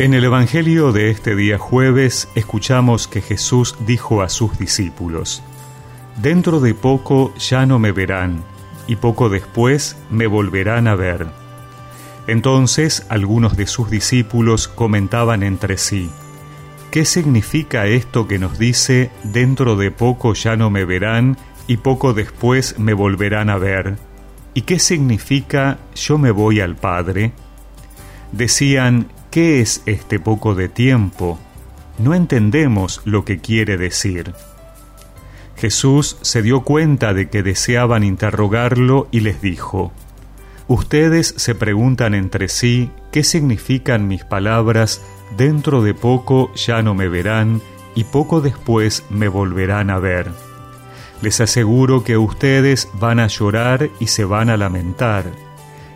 En el Evangelio de este día jueves escuchamos que Jesús dijo a sus discípulos, Dentro de poco ya no me verán, y poco después me volverán a ver. Entonces algunos de sus discípulos comentaban entre sí, ¿qué significa esto que nos dice, dentro de poco ya no me verán, y poco después me volverán a ver? ¿Y qué significa yo me voy al Padre? Decían, ¿Qué es este poco de tiempo? No entendemos lo que quiere decir. Jesús se dio cuenta de que deseaban interrogarlo y les dijo, Ustedes se preguntan entre sí qué significan mis palabras, dentro de poco ya no me verán y poco después me volverán a ver. Les aseguro que ustedes van a llorar y se van a lamentar.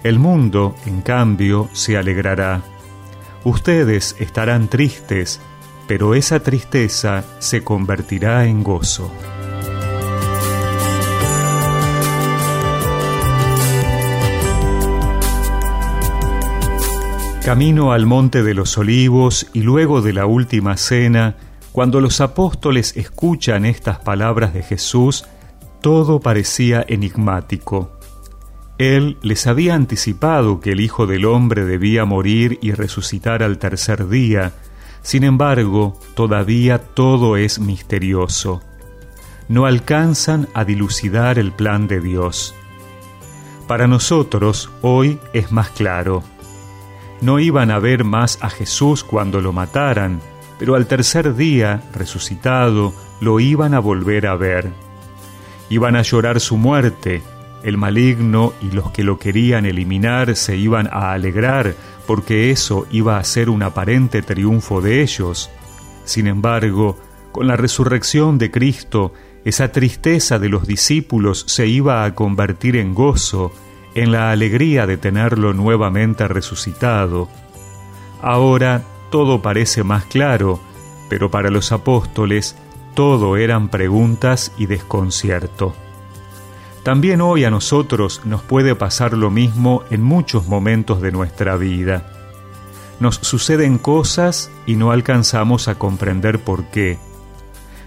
El mundo, en cambio, se alegrará Ustedes estarán tristes, pero esa tristeza se convertirá en gozo. Camino al monte de los olivos y luego de la última cena, cuando los apóstoles escuchan estas palabras de Jesús, todo parecía enigmático. Él les había anticipado que el Hijo del Hombre debía morir y resucitar al tercer día, sin embargo, todavía todo es misterioso. No alcanzan a dilucidar el plan de Dios. Para nosotros hoy es más claro. No iban a ver más a Jesús cuando lo mataran, pero al tercer día, resucitado, lo iban a volver a ver. Iban a llorar su muerte, el maligno y los que lo querían eliminar se iban a alegrar porque eso iba a ser un aparente triunfo de ellos. Sin embargo, con la resurrección de Cristo, esa tristeza de los discípulos se iba a convertir en gozo, en la alegría de tenerlo nuevamente resucitado. Ahora todo parece más claro, pero para los apóstoles todo eran preguntas y desconcierto. También hoy a nosotros nos puede pasar lo mismo en muchos momentos de nuestra vida. Nos suceden cosas y no alcanzamos a comprender por qué.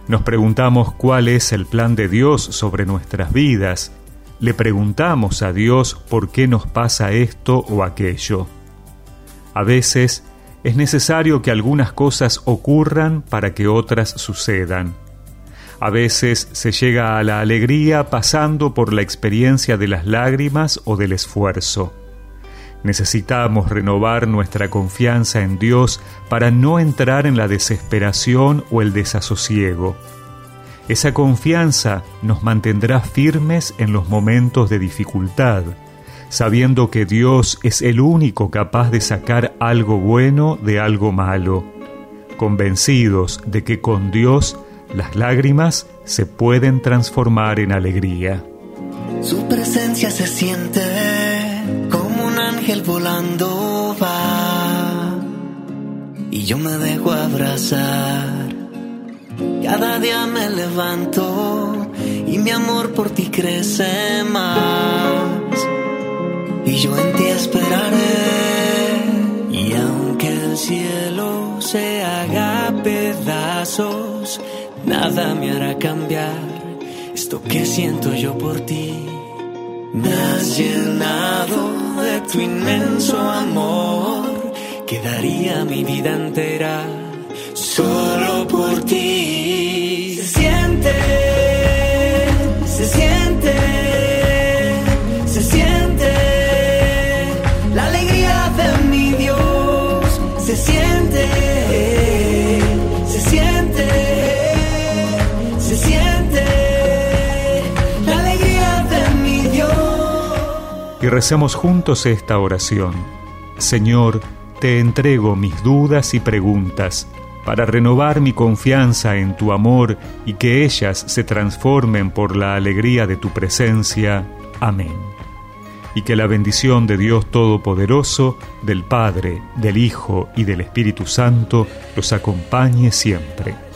Nos preguntamos cuál es el plan de Dios sobre nuestras vidas. Le preguntamos a Dios por qué nos pasa esto o aquello. A veces es necesario que algunas cosas ocurran para que otras sucedan. A veces se llega a la alegría pasando por la experiencia de las lágrimas o del esfuerzo. Necesitamos renovar nuestra confianza en Dios para no entrar en la desesperación o el desasosiego. Esa confianza nos mantendrá firmes en los momentos de dificultad, sabiendo que Dios es el único capaz de sacar algo bueno de algo malo, convencidos de que con Dios las lágrimas se pueden transformar en alegría. Su presencia se siente como un ángel volando va y yo me dejo abrazar. Cada día me levanto y mi amor por ti crece más y yo en ti esperaré y aunque el cielo se haga pedazos nada me hará cambiar esto que siento yo por ti. Me has llenado de tu inmenso amor, que daría mi vida entera solo por ti. Y recemos juntos esta oración. Señor, te entrego mis dudas y preguntas para renovar mi confianza en tu amor y que ellas se transformen por la alegría de tu presencia. Amén. Y que la bendición de Dios Todopoderoso, del Padre, del Hijo y del Espíritu Santo los acompañe siempre.